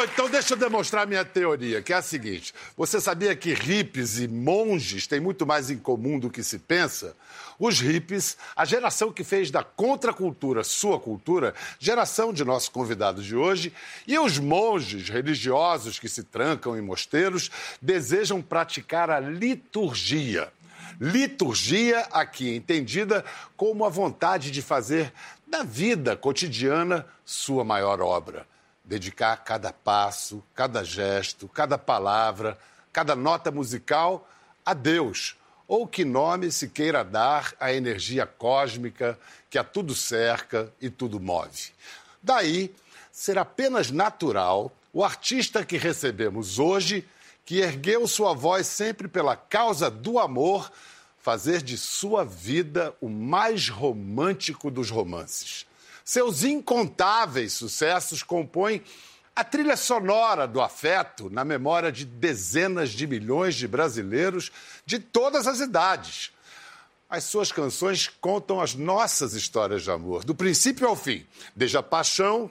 Bom, então deixa eu demonstrar minha teoria, que é a seguinte: você sabia que hippies e monges têm muito mais em comum do que se pensa? Os hippies, a geração que fez da contracultura sua cultura, geração de nosso convidado de hoje, e os monges religiosos que se trancam em mosteiros, desejam praticar a liturgia. Liturgia, aqui entendida como a vontade de fazer da vida cotidiana sua maior obra. Dedicar cada passo, cada gesto, cada palavra, cada nota musical a Deus ou que nome se queira dar à energia cósmica que a tudo cerca e tudo move. Daí, ser apenas natural o artista que recebemos hoje, que ergueu sua voz sempre pela causa do amor, fazer de sua vida o mais romântico dos romances. Seus incontáveis sucessos compõem a trilha sonora do afeto na memória de dezenas de milhões de brasileiros de todas as idades. As suas canções contam as nossas histórias de amor, do princípio ao fim, desde a paixão,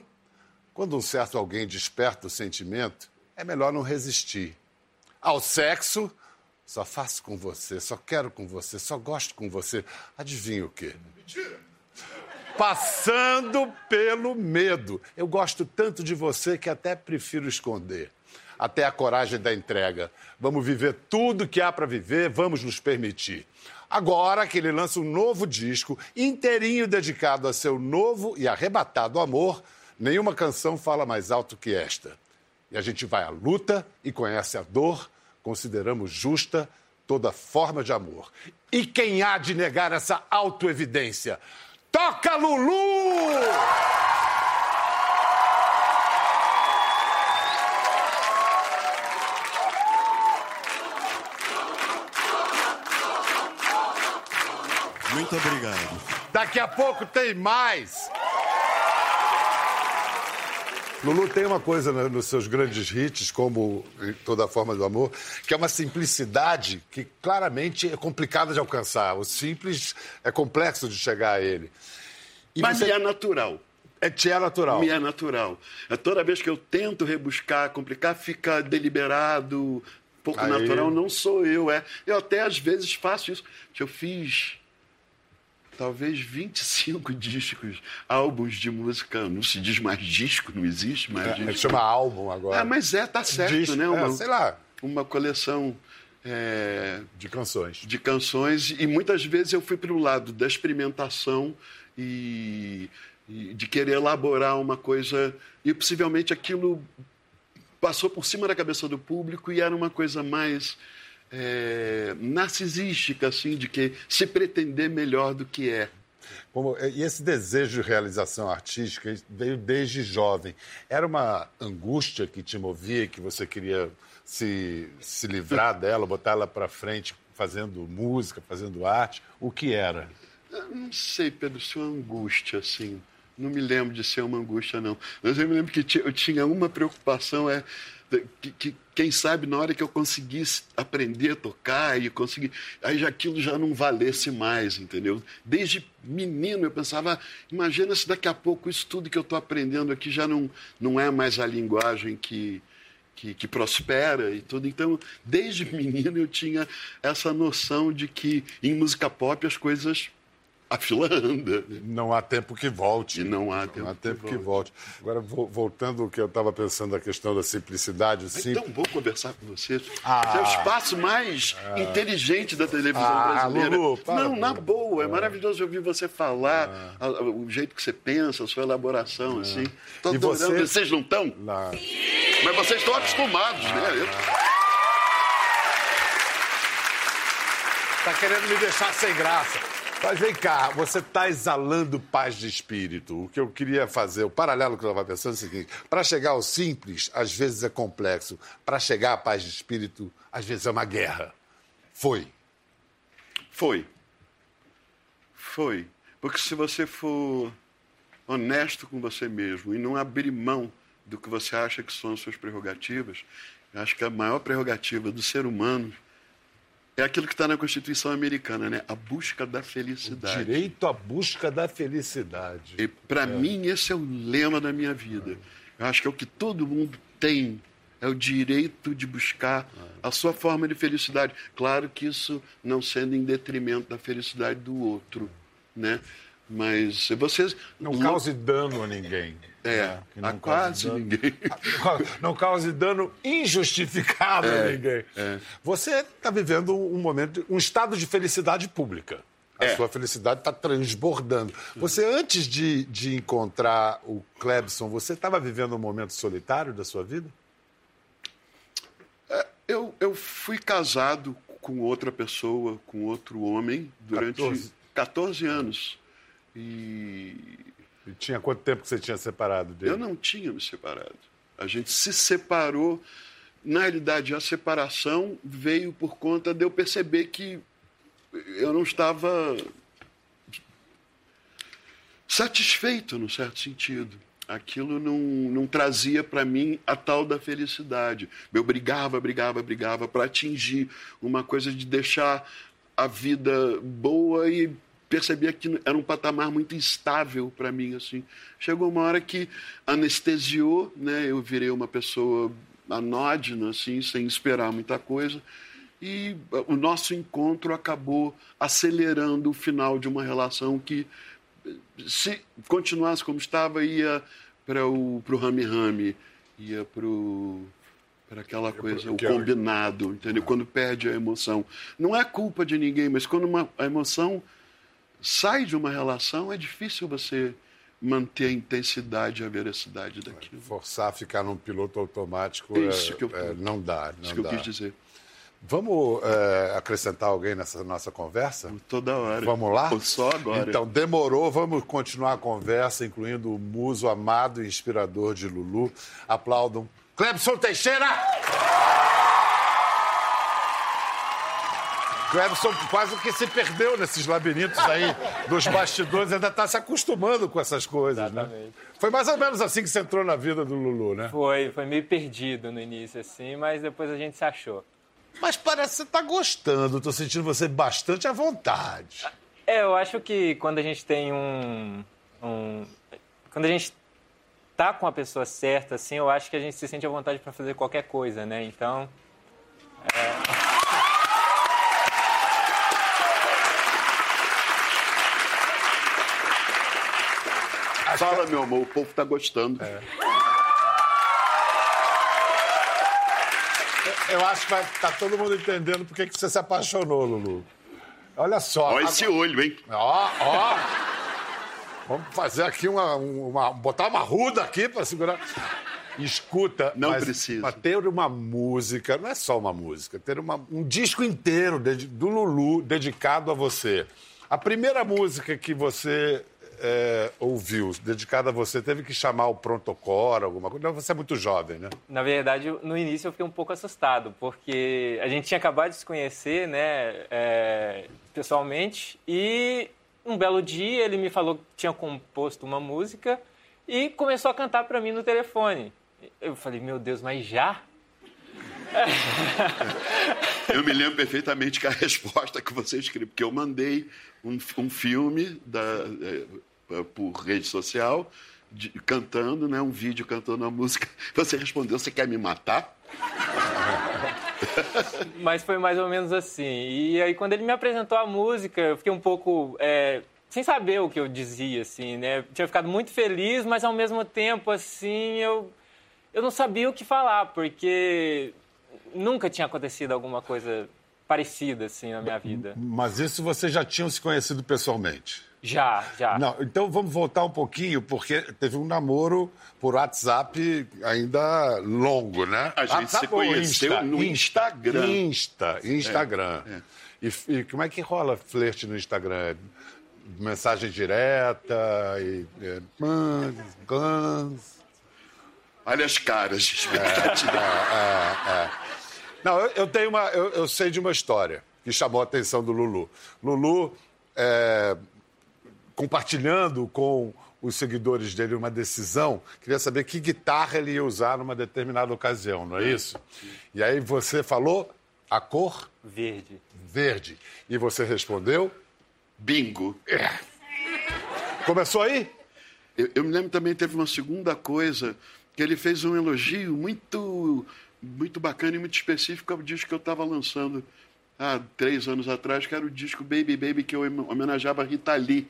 quando um certo alguém desperta o sentimento, é melhor não resistir. Ao sexo, só faço com você, só quero com você, só gosto com você. Adivinha o quê? Mentira! Passando pelo medo. Eu gosto tanto de você que até prefiro esconder. Até a coragem da entrega. Vamos viver tudo que há para viver, vamos nos permitir. Agora que ele lança um novo disco, inteirinho dedicado a seu novo e arrebatado amor, nenhuma canção fala mais alto que esta. E a gente vai à luta e conhece a dor, consideramos justa toda forma de amor. E quem há de negar essa autoevidência? Toca, Lulu! Muito obrigado. Daqui a pouco tem mais. Lulu tem uma coisa né, nos seus grandes hits, como Toda Forma do Amor, que é uma simplicidade que claramente é complicada de alcançar. O simples é complexo de chegar a ele. E Mas você... é natural. É, te é natural. Me é natural. É toda vez que eu tento rebuscar, complicar, fica deliberado, pouco Aí... natural. Não sou eu, é. Eu até às vezes faço isso. Eu fiz talvez 25 discos, álbuns de música. Não se diz mais disco, não existe mais é, disco. Chama álbum agora. É, mas é, tá certo, disco, né? Uma, é, sei lá. Uma coleção. É, de canções. De canções. E muitas vezes eu fui para o lado da experimentação e, e de querer elaborar uma coisa. E possivelmente aquilo passou por cima da cabeça do público e era uma coisa mais é, narcisística, assim, de que se pretender melhor do que é. Como, e esse desejo de realização artística veio desde jovem. Era uma angústia que te movia, que você queria se, se livrar dela, botar ela para frente, fazendo música, fazendo arte? O que era? Eu não sei, Pedro, se é uma angústia, assim. Não me lembro de ser uma angústia, não. Mas eu me lembro que eu tinha uma preocupação, é que, que, quem sabe na hora que eu conseguisse aprender a tocar e conseguir, aí já aquilo já não valesse mais, entendeu? Desde menino eu pensava, imagina se daqui a pouco isso tudo que eu estou aprendendo aqui já não, não é mais a linguagem que, que, que, prospera e tudo. Então, desde menino eu tinha essa noção de que em música pop as coisas a fila anda. Não há tempo que volte. E não há tempo, não há tempo que, que volte. Agora, voltando ao que eu estava pensando, a questão da simplicidade. É tão bom conversar com você. Ah, é o espaço mais ah, inteligente da televisão ah, brasileira. Lulu, para, não, na boa. É maravilhoso ouvir você falar, ah. o jeito que você pensa, a sua elaboração, ah. assim. Estou adorando. Você... Vocês não estão? Mas vocês estão acostumados, né? Eu... Tá querendo me deixar sem graça. Mas vem cá, você está exalando paz de espírito. O que eu queria fazer, o paralelo que eu estava pensando é o seguinte: para chegar ao simples, às vezes é complexo. Para chegar à paz de espírito, às vezes é uma guerra. Foi. Foi. Foi. Porque se você for honesto com você mesmo e não abrir mão do que você acha que são as suas prerrogativas, acho que a maior prerrogativa do ser humano é aquilo que está na Constituição americana, né? A busca da felicidade. O direito à busca da felicidade. E para é. mim esse é o lema da minha vida. Eu acho que é o que todo mundo tem. É o direito de buscar a sua forma de felicidade. Claro que isso não sendo em detrimento da felicidade do outro, né? Mas vocês não cause dano a ninguém. É? Que a quase dano- ninguém. Não cause dano injustificado a É, ninguém. é. Você está vivendo um momento, um estado de felicidade pública. A É. sua felicidade está transbordando. Você, antes de, de encontrar o Clebson, você estava vivendo um momento solitário da sua vida? Eu, eu fui casado com outra pessoa, com outro homem, durante 14. 14, anos. E E tinha quanto tempo que você tinha separado dele? eu não tinha me separado. A gente se separou. Na realidade, a separação veio por conta de eu perceber que eu não estava satisfeito, no certo sentido. Aquilo não, não trazia para mim a tal da felicidade. Eu brigava, brigava, brigava para atingir uma coisa de deixar a vida boa e percebia que era um patamar muito instável para mim assim. Chegou uma hora que anestesiou, né? Eu virei uma pessoa anódina assim, sem esperar muita coisa. E o nosso encontro acabou acelerando o final de uma relação que se continuasse como estava, ia para o pro rame-rame, ia para aquela coisa, o é- combinado, entendeu? Quando perde a emoção. Não é culpa de ninguém, mas quando uma, a emoção sai de uma relação, é difícil você manter a intensidade e a veracidade daquilo. Forçar a ficar num piloto automático é- que eu- é, não dá. Não Isso que eu dá. quis dizer. Vamos é, acrescentar alguém nessa nossa conversa? Toda hora. Vamos lá? Ou Só agora. Então, demorou, vamos continuar a conversa, incluindo o muso amado e inspirador de Lulu. Aplaudam. Clebson Teixeira! Clebson quase que se perdeu nesses labirintos aí dos bastidores, ainda está se acostumando com essas coisas, né? Exatamente. Foi mais ou menos assim que você entrou na vida do Lulu, né? Foi, foi meio perdido no início, assim, mas depois a gente se achou. Mas parece que você está gostando, estou sentindo você bastante à vontade. É, eu acho que quando a gente tem um. um- quando a gente tá com a pessoa certa, assim, eu acho que a gente se sente à vontade para fazer qualquer coisa, né? Então. Fala, meu amor, o povo está gostando. Eu acho que vai tá todo mundo entendendo por que você se apaixonou, Lulu. Olha só. Olha esse olho, hein? Ó, ó. Vamos fazer aqui uma, uma- botar uma ruda aqui para segurar. Escuta, Não mas, precisa. mas ter uma música, não é só uma música, ter uma- um disco inteiro dedi- do Lulu dedicado a você. A primeira música que você é, ouviu, dedicada a você, teve que chamar o Prontocor, alguma coisa. Não, você é muito jovem, né? Na verdade, no início eu fiquei um pouco assustado, porque a gente tinha acabado de se conhecer, né, é, pessoalmente, e um belo dia ele me falou que tinha composto uma música e começou a cantar para mim no telefone. Eu falei, meu Deus, mas já? Eu me lembro perfeitamente que a resposta que você escreveu, porque eu mandei um, um filme da, eh, por rede social, de- cantando, né, um vídeo cantando a música. Você respondeu: Você quer me matar? Mas foi mais ou menos assim. E aí, quando ele me apresentou a música, eu fiquei um pouco é, sem saber o que eu dizia, assim, né? Tinha ficado muito feliz, mas ao mesmo tempo, assim, eu, eu não sabia o que falar, porque nunca tinha acontecido alguma coisa parecida, assim, na minha vida. Mas isso vocês já tinham se conhecido pessoalmente? Já, já. Não, então vamos voltar um pouquinho, porque teve um namoro por WhatsApp ainda longo, né? A gente WhatsApp se conheceu no Instagram. Insta, Instagram. É, é. E, e como é que rola flerte no Instagram? Mensagem direta e... É, mans, glans. Olha as caras de expectativa. Não, eu, eu tenho uma. Eu, eu sei de uma história que chamou a atenção do Lulu. Lulu, é, compartilhando com os seguidores dele uma decisão, queria saber que guitarra ele ia usar numa determinada ocasião, não é isso? E aí você falou a cor Verde. verde. E você respondeu? Bingo. Começou aí? Eu, eu me lembro também teve uma segunda coisa que ele fez um elogio muito, muito bacana e muito específico ao disco que eu estava lançando há três anos atrás, que era o disco Baby Baby, que eu homenageava a Rita Lee.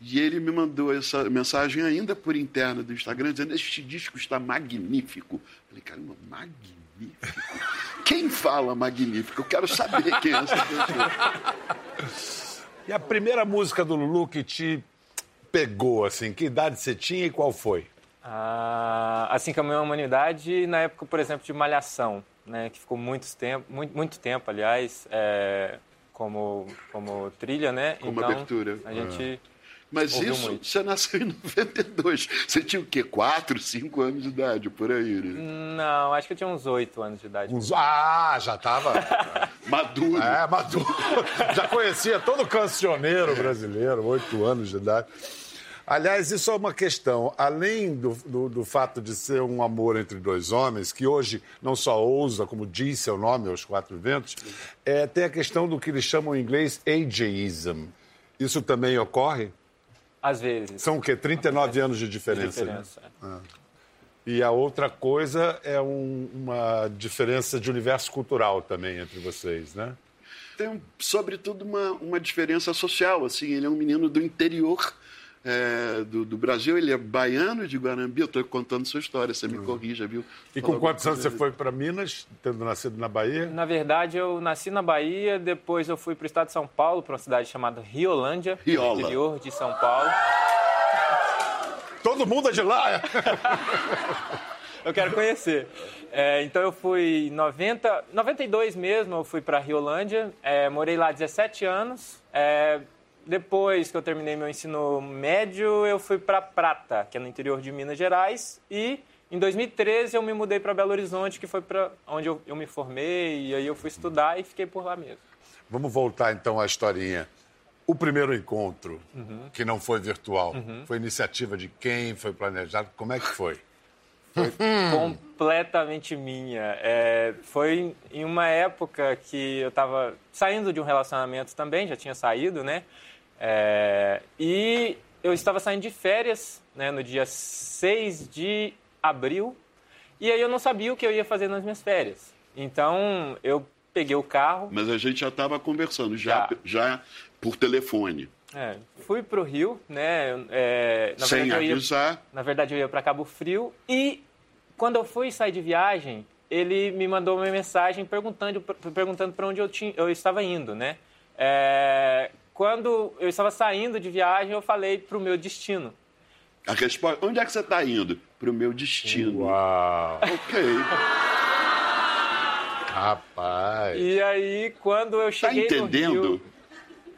E ele me mandou essa mensagem ainda por interna do Instagram, dizendo: Este disco está magnífico. Eu falei, caramba, magnífico? Quem fala magnífico? Eu quero saber quem é essa pessoa. E a primeira música do Lulu que te pegou, assim, que idade você tinha e qual foi? Ah, assim como a humanidade, na época, por exemplo, de Malhação, né, que ficou muito tempo, muito, muito tempo, aliás, é, como, como trilha, né? Como então, abertura. A gente. Mas Ouviu isso, muito. você nasceu em 92. Você tinha o quê? Quatro, cinco anos de idade, por aí, né? Não, acho que eu tinha uns oito anos de idade. Uns- Ah, já tava. Maduro. É, maduro. Já conhecia todo cancioneiro brasileiro, oito anos de idade. Aliás, isso é uma questão. Além do, do, do fato de ser um amor entre dois homens, que hoje não só ousa, como diz seu nome aos quatro ventos, é, tem a questão do que eles chamam em inglês ageism. Isso também ocorre? Às vezes. São o quê? 39 anos de diferença. né? diferença. E a outra coisa é um- uma diferença de universo cultural também entre vocês, né? Tem, sobretudo, uma, uma diferença social. Assim, ele é um menino do interior é, do, do Brasil, ele é baiano de Guarambi. Eu estou contando sua história, você me corrija, viu? E com quantos anos você foi para Minas, tendo nascido na Bahia? Na verdade, eu nasci na Bahia, depois eu fui para o estado de São Paulo, para uma cidade chamada Riolândia, no Riola. interior de São Paulo. Todo mundo é de lá! Eu quero conhecer. É, então eu fui em 90, 92 mesmo, eu fui para Riolândia, é, morei lá 17 anos. É, depois que eu terminei meu ensino médio, eu fui para Prata, que é no interior de Minas Gerais, e em 2013 eu me mudei para Belo Horizonte, que foi para onde eu, eu me formei, e aí eu fui estudar e fiquei por lá mesmo. Vamos voltar então à historinha. O primeiro encontro, que não foi virtual, foi iniciativa de quem? Foi planejado? Como é que foi? completamente minha. É, foi em uma época que eu estava saindo de um relacionamento também, já tinha saído, né? É, e eu estava saindo de férias, né, no dia 6 de abril, e aí eu não sabia o que eu ia fazer nas minhas férias. Então, eu peguei o carro, Mas a gente já estava conversando, já, já por telefone, é, fui para o Rio, né? é, sem verdade, eu ia avisar. Na verdade, eu ia para Cabo Frio e quando eu fui sair de viagem, ele me mandou uma mensagem perguntando perguntando para onde eu, tinha, eu estava indo, né? É, quando eu estava saindo de viagem, eu falei para o meu destino. A resposta, onde é que você está indo? Para o meu destino. Uau! Ok. Rapaz! E aí, quando eu Tá cheguei no entendendo? Rio...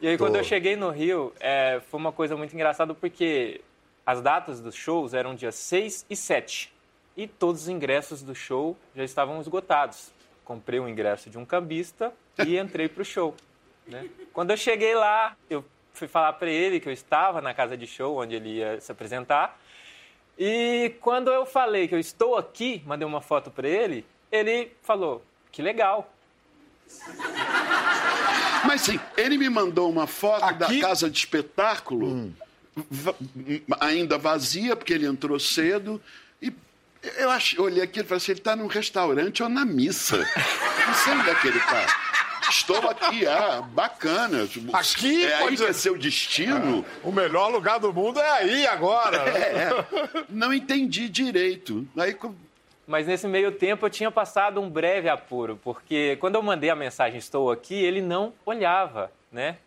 E aí, quando Tô. eu cheguei no Rio, é, foi uma coisa muito engraçada, porque as datas dos shows eram dia 6 e 7. E todos os ingressos do show já estavam esgotados. Comprei o ingresso de um cambista e entrei pro show. né? Quando eu cheguei lá, eu fui falar para ele que eu estava na casa de show onde ele ia se apresentar. E quando eu falei que eu estou aqui, mandei uma foto para ele, ele falou: "Que legal". Mas sim, ele me mandou uma foto da Aqui? casa de espetáculo, va- ainda vazia, porque ele entrou cedo. Eu ach- olhei aqui e falei assim: ele está num restaurante ou na missa. Não sei onde é que ele está. Estou aqui, ah, bacana. Aqui é pode- que é seu destino? O melhor lugar do mundo é aí agora! né? É, não entendi direito. Aí Mas nesse meio tempo eu tinha passado um breve apuro, porque quando eu mandei a mensagem estou aqui, ele não olhava, né?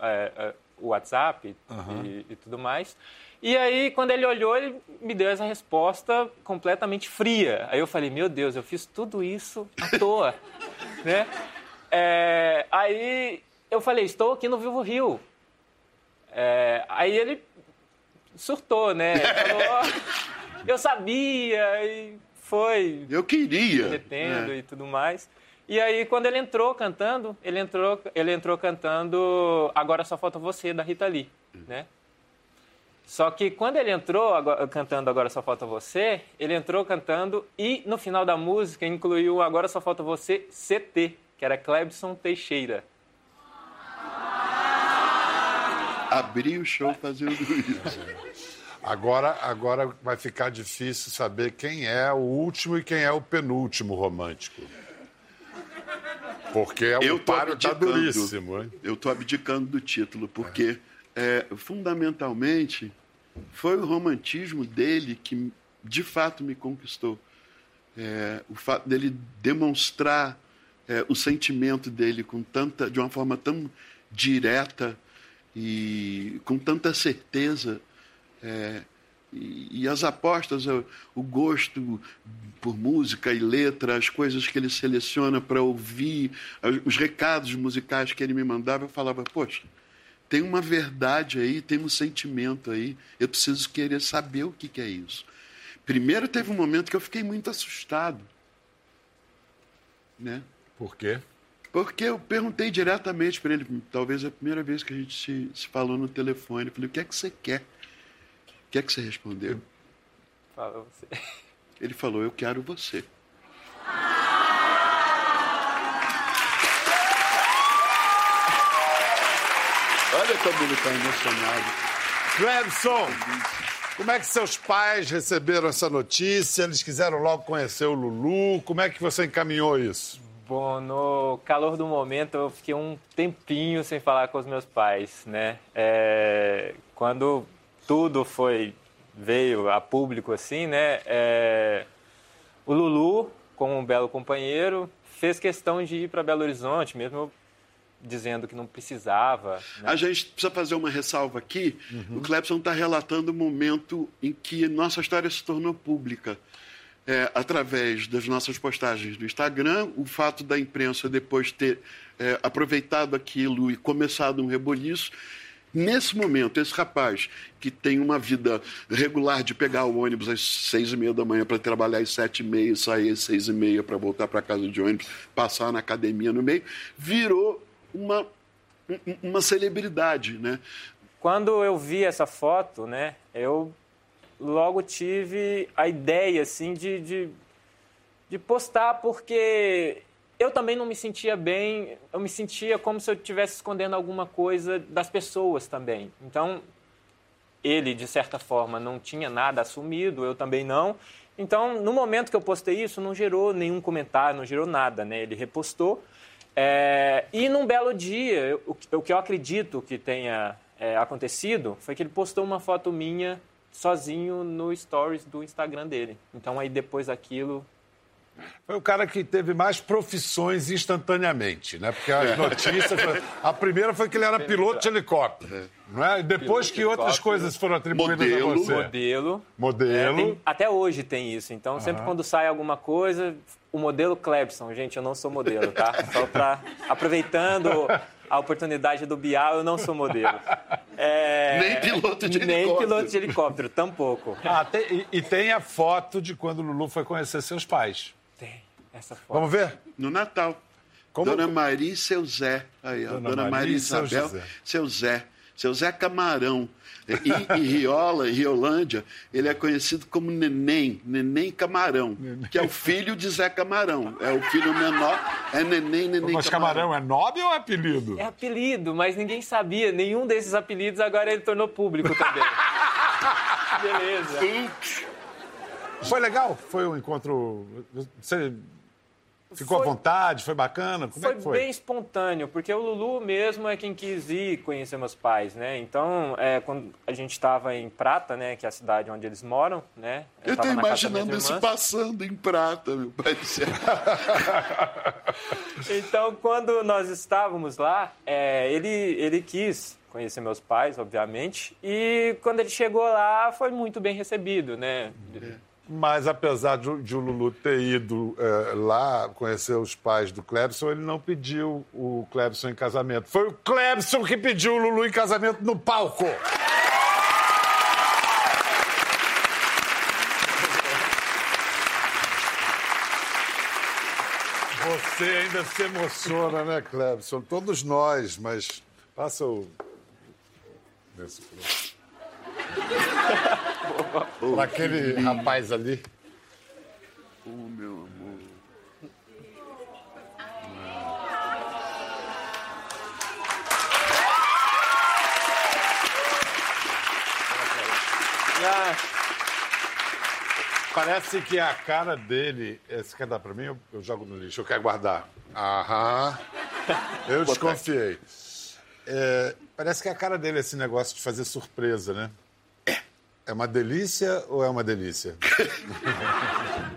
É, é, O WhatsApp e, e tudo mais. E aí, quando ele olhou, ele me deu essa resposta completamente fria. Aí eu falei, meu Deus, eu fiz tudo isso à toa, né? É, aí eu falei, estou aqui no Vivo Rio. É, aí ele surtou, né? Falou, "Ó, eu sabia, e foi eu queria. derretendo É. e tudo mais. E aí, quando ele entrou cantando, ele entrou, ele entrou cantando Agora Só Falta Você, da Rita Lee, né? Só que quando ele entrou agora- cantando Agora Só Falta Você, ele entrou cantando e no final da música incluiu Agora Só Falta Você CT, que era Clebson Teixeira. Abri o show fazendo isso. Agora, agora vai ficar difícil saber quem é o último e quem é o penúltimo romântico. Porque Eu o tô páreo tá abdicando. duríssimo, hein? Eu estou abdicando do título, porque é, fundamentalmente foi o romantismo dele que de fato me conquistou. É, o fato dele demonstrar é, o sentimento dele com tanta, de uma forma tão direta e com tanta certeza. é, e, e as apostas, o, o gosto por música e letra, as coisas que ele seleciona para ouvir, os recados musicais que ele me mandava, eu falava, poxa, tem uma verdade aí, tem um sentimento aí, eu preciso querer saber o que, que é isso. Primeiro teve um momento que eu fiquei muito assustado, né? Por quê? Porque eu perguntei diretamente para ele, talvez a primeira vez que a gente se, se falou no telefone, eu falei, o que é que você quer? O que é que você respondeu? Fala você. Ele falou, eu quero você. Olha como ele está emocionado. Clebson, como é que seus pais receberam essa notícia? Eles quiseram logo conhecer o Lulu. Como é que você encaminhou isso? Bom, no calor do momento eu fiquei um tempinho sem falar com os meus pais, né? É, quando tudo foi veio a público assim, né? É, o Lulu, como um belo companheiro, fez questão de ir para Belo Horizonte, mesmo dizendo que não precisava. né? A gente precisa fazer uma ressalva aqui. O Clebson está relatando o momento em que nossa história se tornou pública. É, através das nossas postagens no Instagram, o fato da imprensa depois ter é, aproveitado aquilo e começado um reboliço. Nesse momento, esse rapaz que tem uma vida regular de pegar o ônibus às seis e meia da manhã para trabalhar às sete e meia, sair às seis e meia para voltar para casa de ônibus, passar na academia no meio, virou uma, um- uma celebridade, né? Quando eu vi essa foto, né, eu logo tive a ideia, assim, de, de, de postar, porque eu também não me sentia bem, eu me sentia como se eu estivesse escondendo alguma coisa das pessoas também. Então, ele, de certa forma, não tinha nada assumido, eu também não. Então, no momento que eu postei isso, não gerou nenhum comentário, não gerou nada, né? Ele repostou. É, e num belo dia, eu- o, que- eu acredito que tenha é, acontecido foi que ele postou uma foto minha sozinho no stories do Instagram dele. Então, aí depois daquilo, Foi o cara que teve mais profissões instantaneamente, né? Porque as notícias. foi- A primeira foi que ele era piloto de helicóptero. Não é? E depois Piloto que de outras coisas foram atribuídas Modelo. a você. modelo. É, Modelo. tem- até hoje tem isso. Então, sempre quando sai alguma coisa, o modelo Clebson. Gente, eu não sou modelo, tá? Só para aproveitando a oportunidade do Bial, eu não sou modelo. É, Nem piloto de Nem helicóptero. piloto de helicóptero, tampouco. Ah, tem- e, e tem a foto de quando o Lulu foi conhecer seus pais. Tem essa foto. Vamos ver? No Natal. Como- Dona Maria e seu Zé. Aí, ó. Dona Dona, Maria Maria e seu Isabel, José. seu Zé. Seu Zé Camarão. E, em Riola, em Riolândia, ele é conhecido como Neném, Neném Camarão, que é o filho de Zé Camarão. É o filho menor, é Neném, Neném Mas Camarão é nome ou é apelido? É apelido, mas ninguém sabia. Nenhum desses apelidos agora ele tornou público também. Beleza. Foi legal? Foi um encontro. Você ficou Foi- à vontade? Foi bacana? Como Foi, é que foi? bem espontâneo, porque o Lulu mesmo é quem quis ir conhecer meus pais, né? Então, é, quando a gente estava em Prata, né, que é a cidade onde eles moram, né? Eu tava tô imaginando isso passando em prata, meu pai do céu. Então, quando nós estávamos lá, é, ele, ele quis conhecer meus pais, obviamente, e quando ele chegou lá, foi muito bem recebido, né? Mas apesar de, de o Lulu ter ido eh, lá conhecer os pais do Clebson, ele não pediu o Clebson em casamento. Foi o Clebson que pediu o Lulu em casamento no palco. Você ainda se emociona, né, Clebson? Todos nós, mas passa o. Nesse Para aquele rapaz ali. Oh, meu amor. Ah, Parece que a cara dele. Você quer dar pra mim? Eu, eu jogo no lixo. Eu quero guardar. Aham. Eu desconfiei. É, parece que a cara dele é esse negócio de fazer surpresa, né? É uma delícia ou é uma delícia?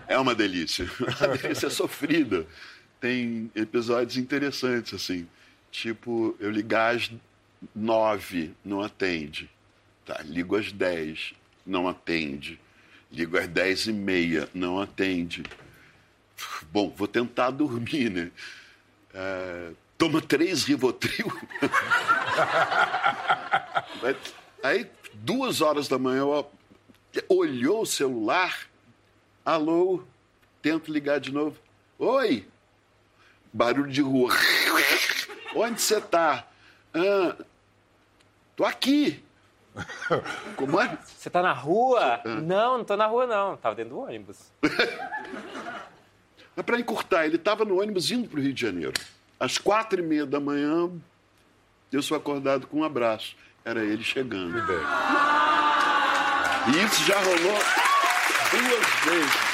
É uma delícia. A delícia é sofrida. Tem episódios interessantes, assim. Tipo, eu ligar às nove, não atende. Tá, ligo às dez, não atende. Ligo às dez e meia, não atende. Bom, vou tentar dormir, né? É, toma três Rivotril. Aí, duas horas da manhã, olhou o celular. Alô, tento ligar de novo. Oi, barulho de rua. Onde você tá? Ah, tô aqui. Como é? você tá na rua? Não, não tô na rua, não. Tava dentro do ônibus. Para encurtar, ele estava no ônibus indo para o Rio de Janeiro. Às quatro e meia da manhã, eu sou acordado com um abraço. Era ele chegando. E isso já rolou duas vezes.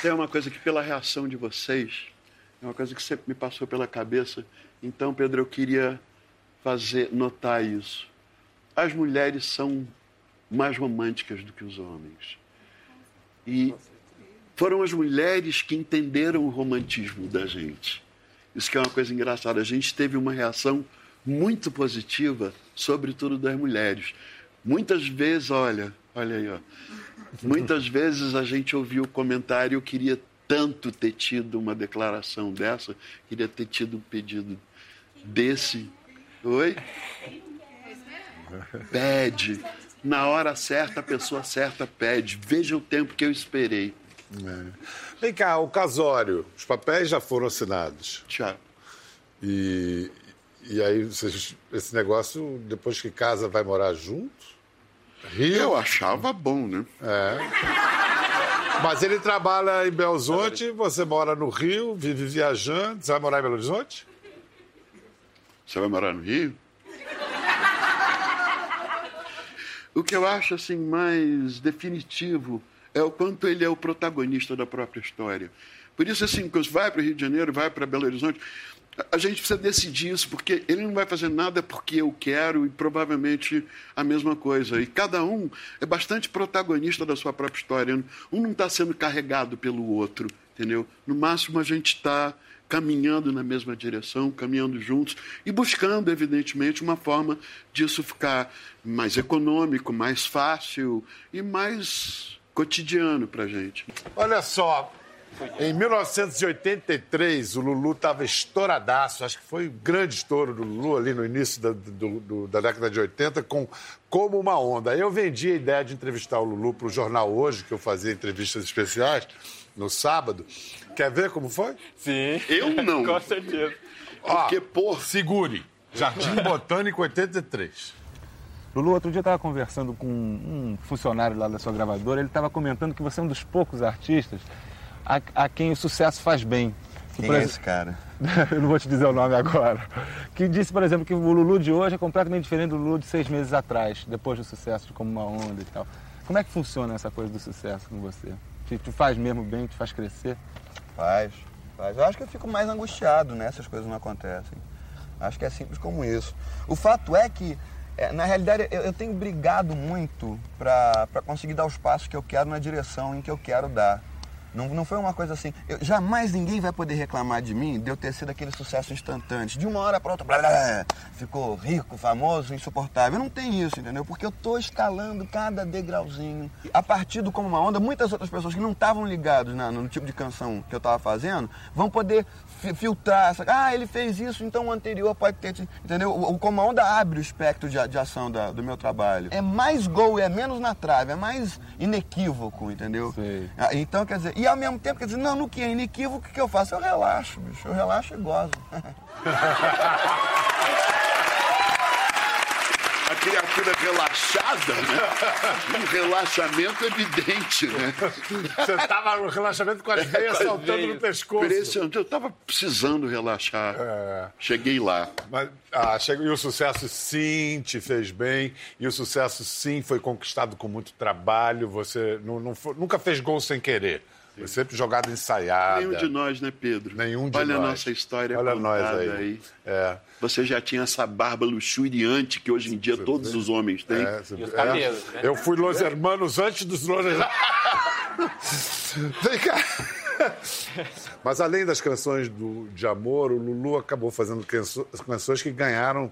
Tem uma coisa que, pela reação de vocês, é uma coisa que sempre me passou pela cabeça. Então, Pedro, eu queria fazer notar isso. As mulheres são mais românticas do que os homens. E foram as mulheres que entenderam o romantismo da gente. Isso que é uma coisa engraçada. A gente teve uma reação muito positiva, sobretudo das mulheres. Muitas vezes, olha, olha aí, ó. Muitas vezes a gente ouviu o comentário, eu queria tanto ter tido uma declaração dessa, queria ter tido um pedido desse. Oi? Pede. Na hora certa, a pessoa certa pede. Veja o tempo que eu esperei. Vem cá, o casório. Os papéis já foram assinados. Tchau. E, e aí, vocês, esse negócio, depois que casa, vai morar junto? Rio? Eu achava bom, né? Mas ele trabalha em Belo Horizonte, você mora no Rio, vive viajando. Você vai morar em Belo Horizonte? Você vai morar no Rio? O que eu acho assim mais definitivo é o quanto ele é o protagonista da própria história. Por isso, assim, quando vai para o Rio de Janeiro, vai para Belo Horizonte, a- gente precisa decidir isso, porque ele não vai fazer nada porque eu quero e provavelmente a mesma coisa. E cada um é bastante protagonista da sua própria história. Um não está sendo carregado pelo outro, entendeu? No máximo, a gente está caminhando na mesma direção, caminhando juntos e buscando, evidentemente, uma forma disso ficar mais econômico, mais fácil e mais cotidiano para gente. Olha só, em 1983 o Lulu estava estouradaço, acho que foi um grande estouro do Lulu ali no início da, do- do- da década de 80 com Como Uma Onda. Eu vendi a ideia de entrevistar o Lulu para o jornal Hoje, que eu fazia entrevistas especiais no sábado. Quer ver como foi? Sim. Eu não. Com certeza. Porque, Ó, pô, Segure. Jardim Botânico 83. Lulu, outro dia eu estava conversando com um funcionário lá da sua gravadora, ele estava comentando que você é um dos poucos artistas a, a quem o sucesso faz bem. Que, Quem é esse cara? eu não vou te dizer o nome agora. Que disse, por exemplo, que o Lulu de hoje é completamente diferente do Lulu de seis meses atrás, depois do sucesso de Como Uma Onda e tal. Como é que funciona essa coisa do sucesso com você? Te, te faz mesmo bem, te faz crescer? Faz, faz. Eu acho que eu fico mais angustiado, né? Essas coisas não acontecem. Acho que é simples como isso. O fato é que, é, na realidade, eu, eu tenho brigado muito para conseguir dar os passos que eu quero na direção em que eu quero dar. Não, não foi uma coisa assim. eu- jamais ninguém vai poder reclamar de mim de eu ter sido aquele sucesso instantâneo. De uma hora para outra, blá, blá, blá, ficou rico, famoso, insuportável. Não tem isso, entendeu? Porque eu tô escalando cada degrauzinho. A partir do Como Uma Onda, muitas outras pessoas que não estavam ligadas no tipo de canção que eu estava fazendo vão poder filtrar essa. Ah, ele fez isso, então o anterior pode ter. tido", Entendeu? O, o Onda abre o espectro de, de ação da- do meu trabalho. É mais gol, é menos na trave, é mais inequívoco, entendeu? Sei. Ah, Então, quer dizer, e ao mesmo tempo, quer dizer, não, no que é inequívoco, o que eu faço? Eu relaxo, bicho. Eu relaxo e gozo. a criatura relaxada, né? Um relaxamento evidente, né? Você estava no relaxamento com as veias saltando no pescoço. Impressionante. Eu estava precisando relaxar. É. Cheguei lá. Mas, ah, chega- e o sucesso sim te fez bem, e o sucesso sim foi conquistado com muito trabalho. Você não, não foi- nunca fez gol sem querer. Foi sempre jogada ensaiada. Nenhum de nós, né, Pedro? Nenhum de Olha nós. a nossa história Olha nós contada aí. É. Você já tinha essa barba luxuriante que hoje em dia todos os homens têm. É, você- E os é. cabelos, né? Eu fui Los Hermanos antes dos Los Hermanos. Vem cá. Mas além das canções do- de amor, o Lulu acabou fazendo canso- canções que ganharam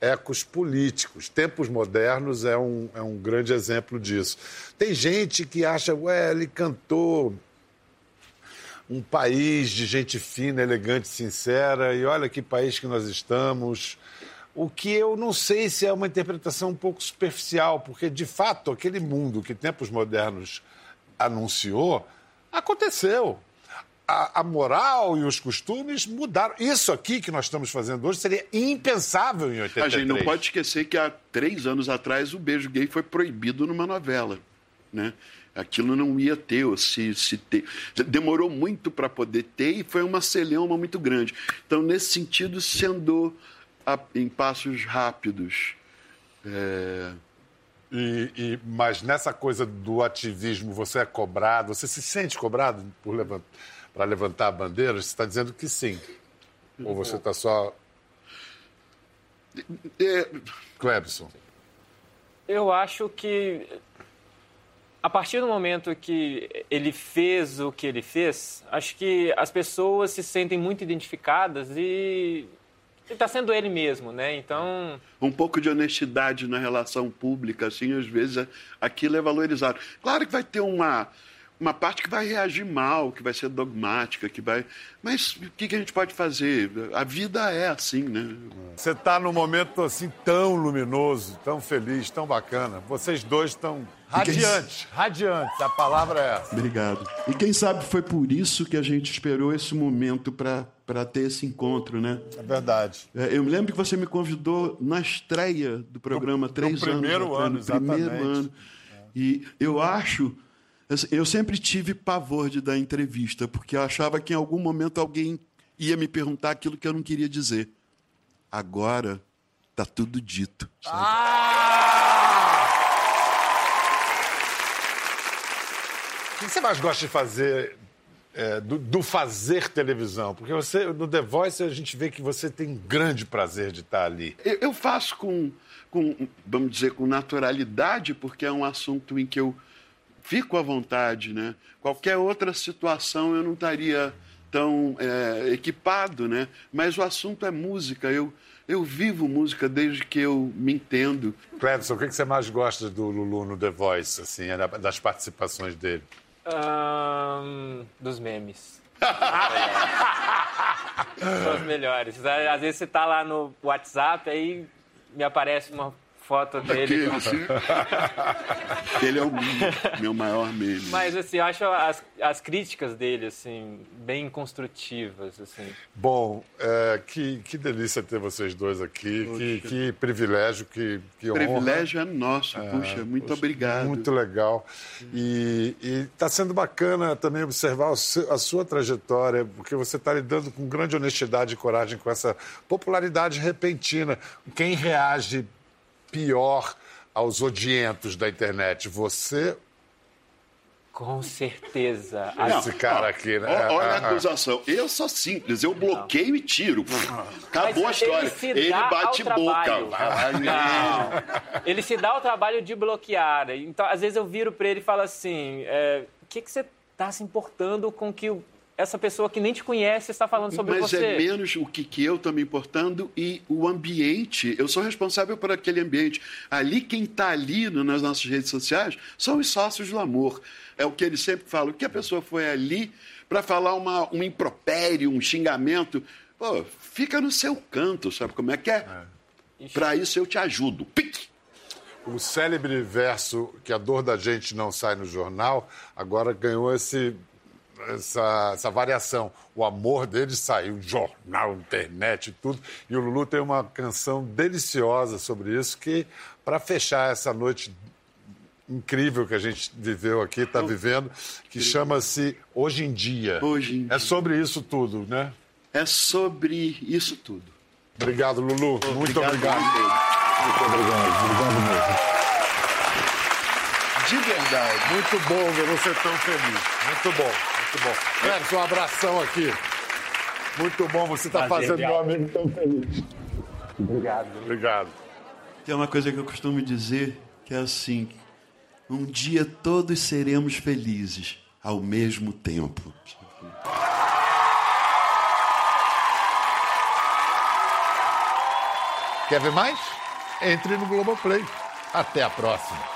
ecos políticos. Tempos Modernos é um, é um grande exemplo disso. Tem gente que acha, ué, ele cantou um país de gente fina, elegante, sincera, e olha que país que nós estamos. O que eu não sei se é uma interpretação um pouco superficial, porque de fato aquele mundo que Tempos Modernos anunciou aconteceu. A, a moral e os costumes mudaram. Isso aqui que nós estamos fazendo hoje seria impensável em A 83. gente não pode esquecer que há três anos atrás o beijo gay foi proibido numa novela. Né? Aquilo não ia ter, ou se, se ter. Demorou muito para poder ter e foi uma celeuma muito grande. Então, nesse sentido, se andou a- em passos rápidos. É, E, e- mas nessa coisa do ativismo, você é cobrado? Você se sente cobrado para levantar a bandeira? Você está dizendo que sim. Ou você está só. é, Clebson. Eu acho que a partir do momento que ele fez o que ele fez, acho que as pessoas se sentem muito identificadas e está sendo ele mesmo, né? Então, um pouco de honestidade na relação pública, assim, às vezes é- aquilo é valorizado. Claro que vai ter uma, uma parte que vai reagir mal, que vai ser dogmática, que vai. Mas o que, que a gente pode fazer? A vida é assim, né? Você está num momento assim tão luminoso, tão feliz, tão bacana. Vocês dois estão radiantes, radiantes. A palavra é essa. Obrigado. E quem sabe foi por isso que a gente esperou esse momento para ter esse encontro, né? É verdade. É, Eu me lembro que você me convidou na estreia do programa três primeiro anos ano, atrás, no primeiro exatamente. ano. E eu acho, eu sempre tive pavor de dar entrevista, porque eu achava que em algum momento alguém ia me perguntar aquilo que eu não queria dizer. Agora tá tudo dito. sabe? Ah! O que você mais gosta de fazer, é, do, do fazer televisão? Porque você, no The Voice, a gente vê que você tem um grande prazer de estar ali. Eu, eu faço com, com, vamos dizer, com naturalidade, porque é um assunto em que eu fico à vontade, né? Qualquer outra situação eu não estaria tão é, equipado, né? Mas o assunto é música. Eu, eu vivo música desde que eu me entendo. Clebson, o que que você mais gosta do Lulu no The Voice, assim, é da- das participações dele? ahn, dos memes. São os melhores. Às vezes você tá lá no WhatsApp, aí me aparece uma foto dele. Aquele, assim, ele é o meu maior meme. Mas assim, eu acho as, as críticas dele assim bem construtivas, assim. Bom, é, que, que delícia ter vocês dois aqui, que, que privilégio, que, que honra. privilégio é nosso. Puxa, muito Poxa, obrigado. Muito legal. E está sendo bacana também observar a sua trajetória, porque você está lidando com grande honestidade e coragem com essa popularidade repentina. Quem reage pior aos odientos da internet? Você Com certeza. Não, esse cara aqui, né? Olha Ah, a ah. acusação. Eu sou simples, eu bloqueio e tiro. Acabou a Mas história. Ele, se Ele dá bate boca. Não. Ele se dá o trabalho de bloquear. Então, às vezes eu viro para ele e falo assim: é, o que, que você está se importando com que o- essa pessoa que nem te conhece está falando sobre Mas você? é menos o que, que eu estou me importando e o ambiente. Eu sou responsável por aquele ambiente. Ali, quem está ali no- nas nossas redes sociais são os sócios do amor. É o que eles sempre falam. Que a pessoa foi ali para falar uma, um impropério, um xingamento. Pô, fica no seu canto, sabe como é que é? Para isso eu te ajudo. Pique! O célebre verso que a dor da gente não sai no jornal, agora ganhou esse essa, essa variação. O amor dele saiu, jornal, internet e tudo. E o Lulu tem uma canção deliciosa sobre isso que, para fechar essa noite incrível que a gente viveu aqui, está vivendo, que chama-se Hoje em Dia. Hoje em É sobre isso tudo, né? É sobre isso tudo. Obrigado, Lulu. Muito obrigado. Muito obrigado, obrigado mesmo. De verdade. Muito bom ver você tão feliz. Muito bom, muito bom. Um abração aqui. Muito bom, você está Prazer, fazendo meu amigo tão feliz. Obrigado. Obrigado. Tem uma coisa que eu costumo dizer que é assim: um dia todos seremos felizes ao mesmo tempo. Quer ver mais? Entre no Globoplay. Até a próxima.